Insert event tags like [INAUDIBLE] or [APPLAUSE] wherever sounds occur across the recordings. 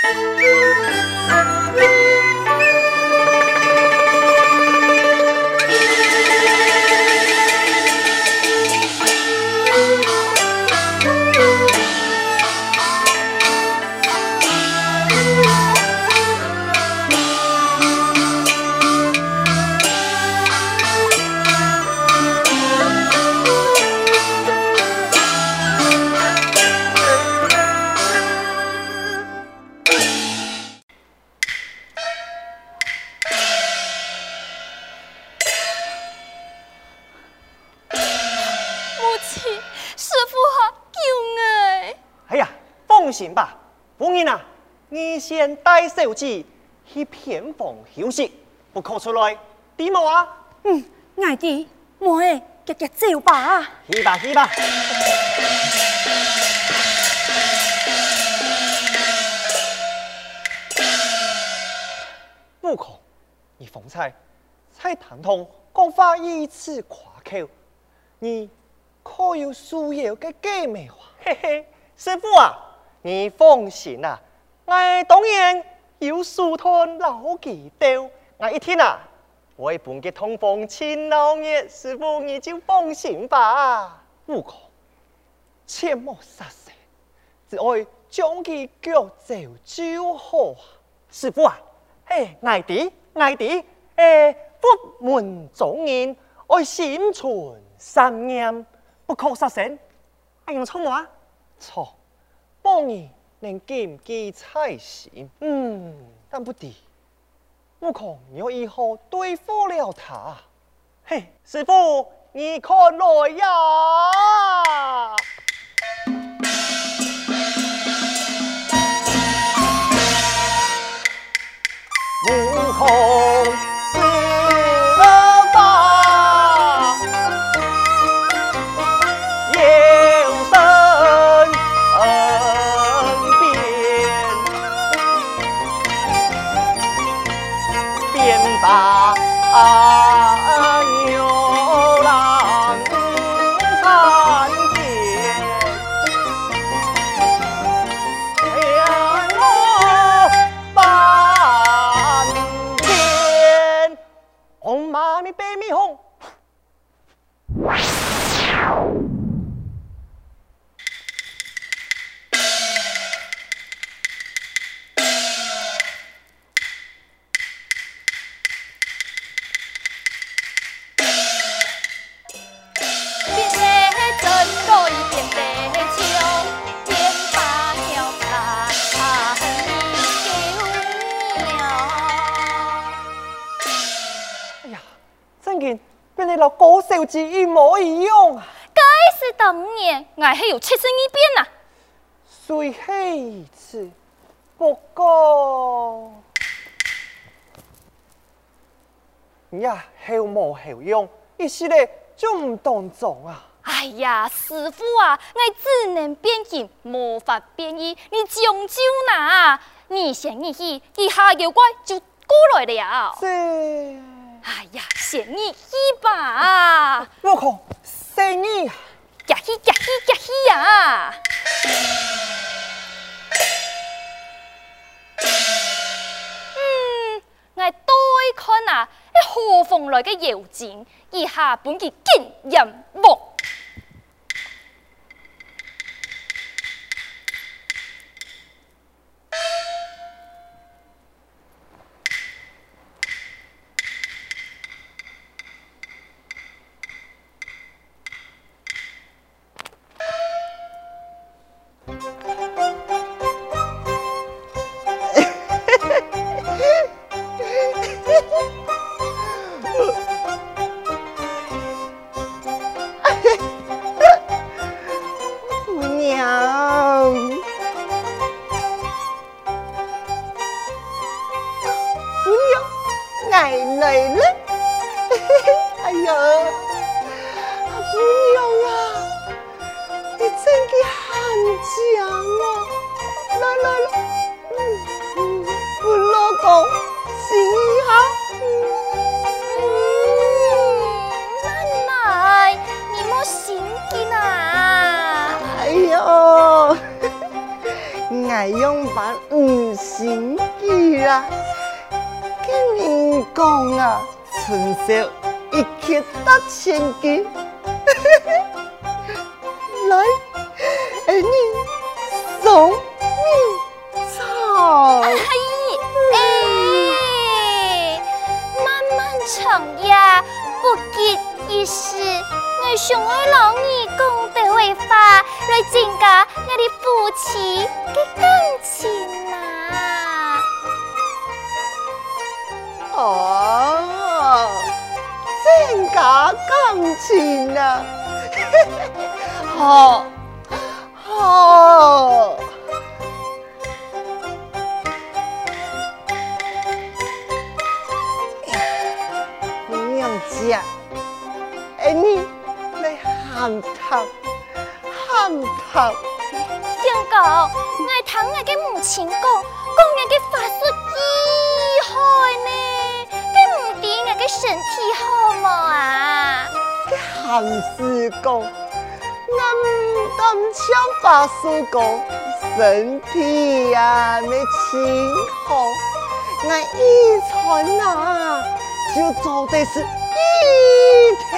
放 [LAUGHS] 手机去偏房休息，不可出来，对吗啊？嗯，爱弟，莫哎，急急走吧。去吧，去吧。悟空，你方才在堂堂讲话以此夸口，你可有输有个假梅花？嘿嘿，师傅啊。你放心啊，我当然有疏通老几刀。我一天啊，我会搬给通风青老爷师傅，你就放心吧。悟空，切莫杀生，只爱将其脚走就好。师傅啊，哎，爱弟爱弟，哎，佛门中人爱心存善念，不可杀生。哎，用错吗？错。帮你能谨记在心，嗯，但不敌，悟空，你要如何对付了他？嘿，师傅，你看来呀！悟空。有七身一变呐。虽黑此，不过呀，好模好样，一时嘞就唔当中啊！哎呀，师傅啊，我只能变形，无法变异，你将就哪？你先你去，一下妖怪就过来了。是。哎呀，仙女一把！悟空，仙女，呀嘿呀嘿呀嘿呀！嗯，我对看啊，那何方来的妖精，以下本太阳板五星级啊！个人讲啊，纯收一千多千金，[LAUGHS] 来，给你送面罩。阿，哎，慢慢长夜，不急一时，我想要老年。讲的话来增加我的夫妻的感情啊！哦，增加感情啊！[LAUGHS] 好，好。喊他。相公，我听我的母亲讲，讲我的法术厉害呢，跟唔知我的身体好冇啊？喊师公，俺当枪法师公，身体呀没清好，俺遗传啊，就做的是一条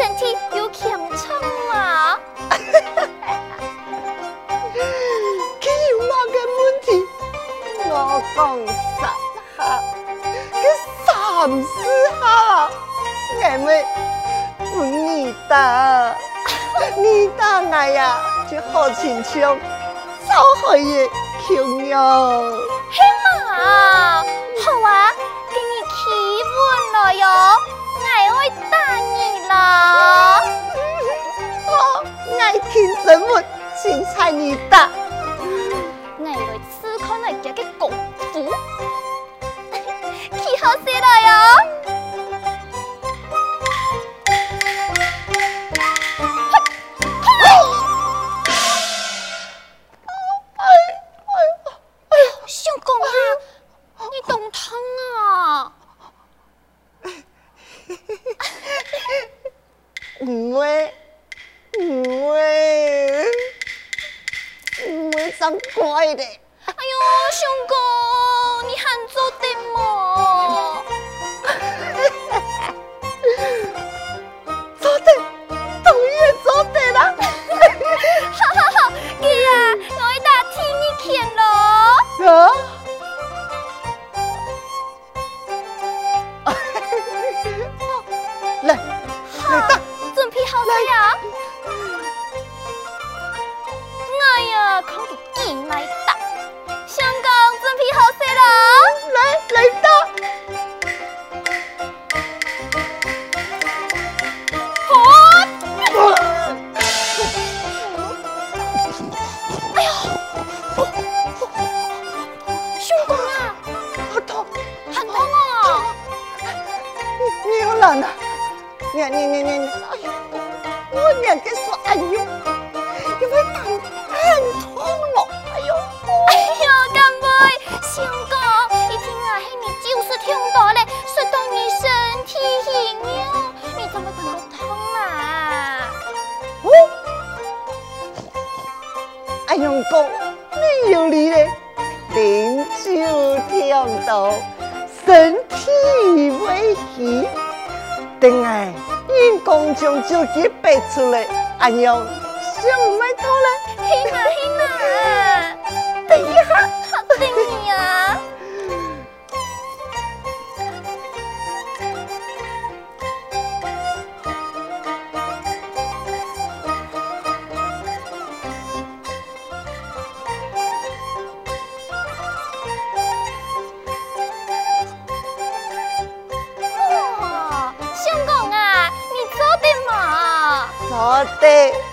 身体有强壮吗？我讲三下，佢三四下，我们不你打，你打我呀，就好亲像小孩嘅强样。嘿妈，好啊，给你体温了哟，你了。我爱听什么，精彩你打。好些了哟！[LAUGHS] 等因公将手机背出来，安样想唔买套嘞？嘿嘛嘿嘛，[LAUGHS] 等一下，好等你啊！好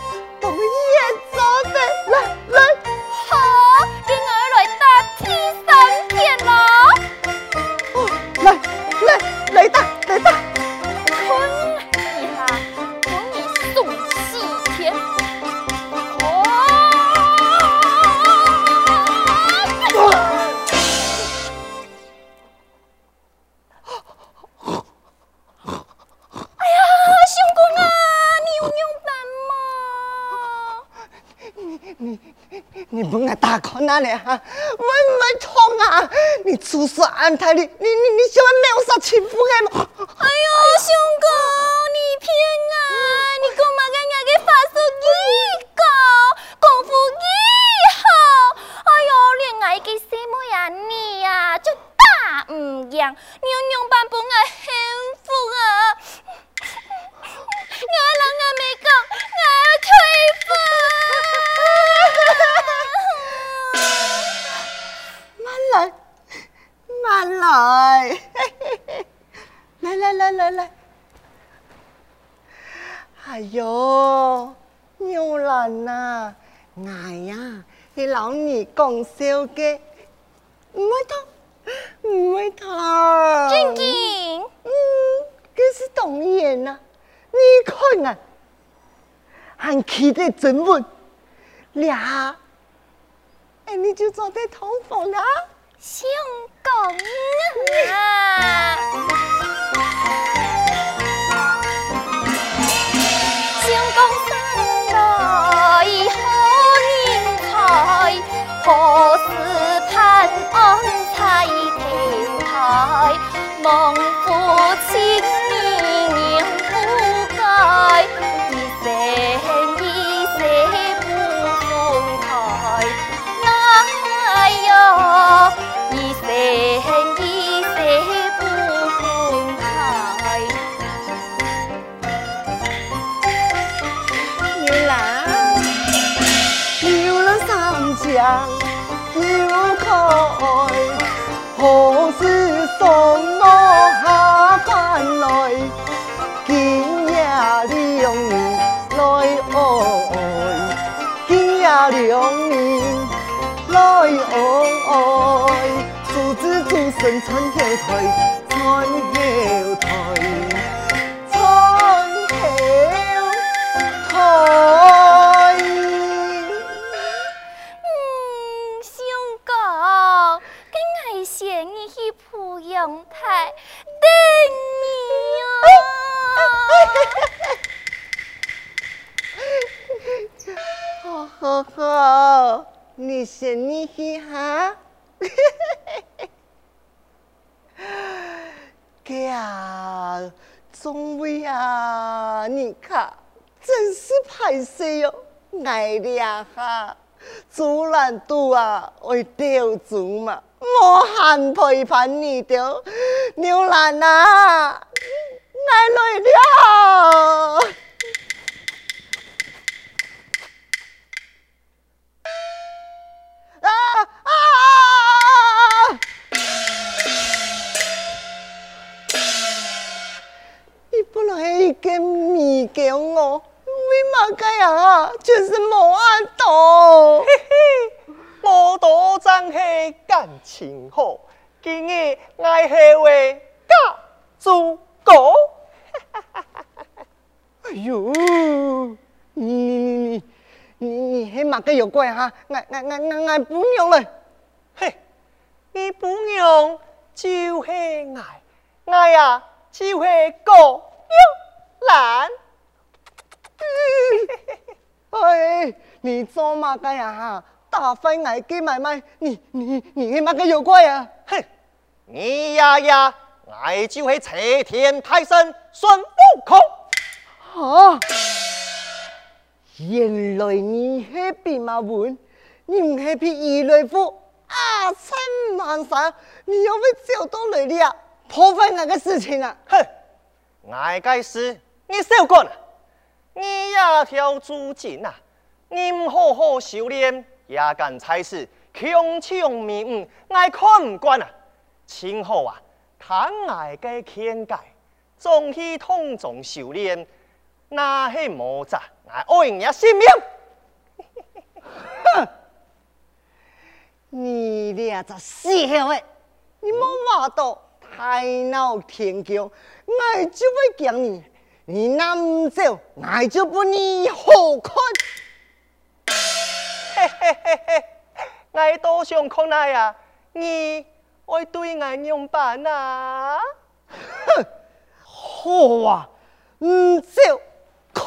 大哭哪里哈？会唔痛啊？你出事安泰你你你你小孩没有啥幸福的来，慢来，来来来来来。哎呦，娘兰呐，我呀，是老二讲笑的，唔会痛，唔会痛。真的？嗯，这是当然啦。你看啊，还起得真稳，俩，哎，你就坐在通风了。相公啊，相公生来好人才，何时盼安在天台，孟夫春后退，你看，真是拍摄哟，爱俩哈，阻拦度啊，会吊足嘛，无限陪伴你的牛兰啊，爱累了。怪哈？俺俺俺俺俺不用了，嘿，你不用就是爱，爱呀就系个。兰，哎，你做嘛个呀哈？大飞爱给买卖，你你你嘛个有怪啊？哼，你呀呀，爱就会齐天大圣孙悟空。啊，原来你系弼马温，你唔系匹伊雷夫啊？千万岁，你又会找到来的啊？破坏那个事情啊？哼，爱该死。你少管啊！你呀条猪精啊！你唔好好修炼，也敢差事强抢民女，爱看唔惯啊！今后啊，贪爱嘅天界，总去通众修炼，那系魔障，爱爱人家性命。哼！你俩这死小子，你莫话到太闹天桥，我就会讲你。你那么走，我就不你好看。嘿嘿嘿嘿，我多想看你呀，你爱对我娘办啊？哼，好啊，唔走，看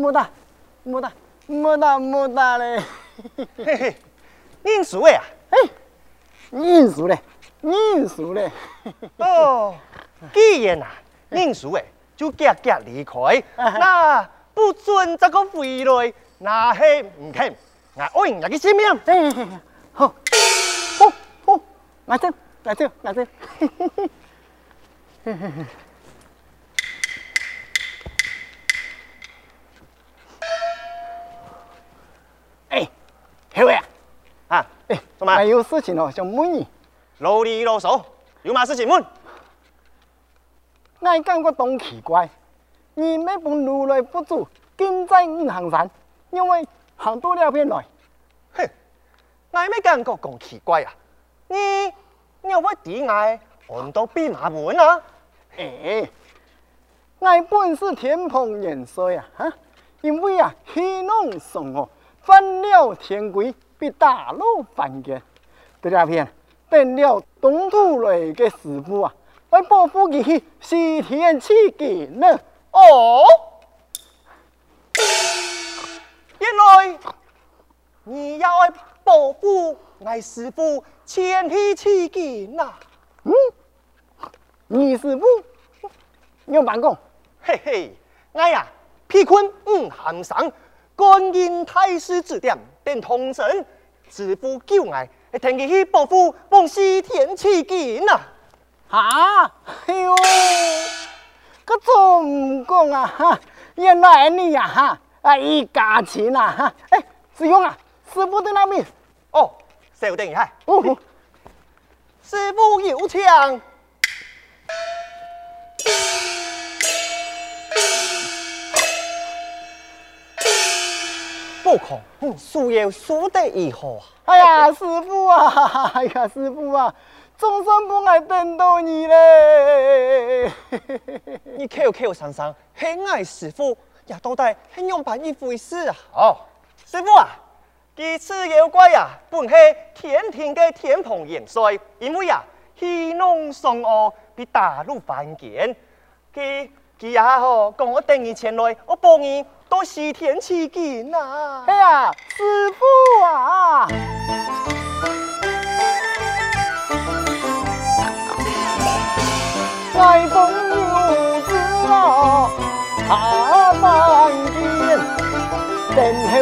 没打，没打，没打，没打嘞。嘿嘿，认输的啊？哎，认输嘞，认输嘞。哦，既然啊认输的，就夹夹离开。那不准再个回来，那嘿唔肯。我爱你个性命。哎，好，好，好，来这，来这，来这。哎，还有事情哦，想问你。啰里啰嗦，有嘛事情问？我感觉当奇怪，你那本如来佛祖，建在五行山，因为行多了片来。哼，我没感觉讲奇怪啊，你你有乜底爱？我都弼马门啊！哎，我本是天蓬元帅啊，哈，因为啊，戏弄 songo 哦，犯了天规，被打入凡间。这两片变了东土来的师傅啊，为保护佢去西天取经呢。哦，原来你要保护我师傅前去取经呐？嗯，你师傅？有办公，嘿嘿，我呀，被困五行山，观音太师指点，便通神，师傅救我，听佢去保护往西天取经呐。啊，哎呦，搁总讲啊，哈，原来你呀，哈，啊一家亲啊，哈，哎，师兄啊，师傅在那边。哦，稍等一下。哦，师傅有请。不输要输得如何啊？哎呀，师傅啊，[LAUGHS] 哎呀，师傅啊，总算不爱等到你嘞。[LAUGHS] 你口口声声很爱师傅，也到底很样办一回事啊？哦，师傅啊，这次妖怪啊，本是天庭的天蓬元帅，因为啊，戏弄 songo、哦、被打入凡间，佢佢也好，跟我等你前来，我帮你。到西天取经呐！哎呀，师傅啊！外公有知啊，下凡间等候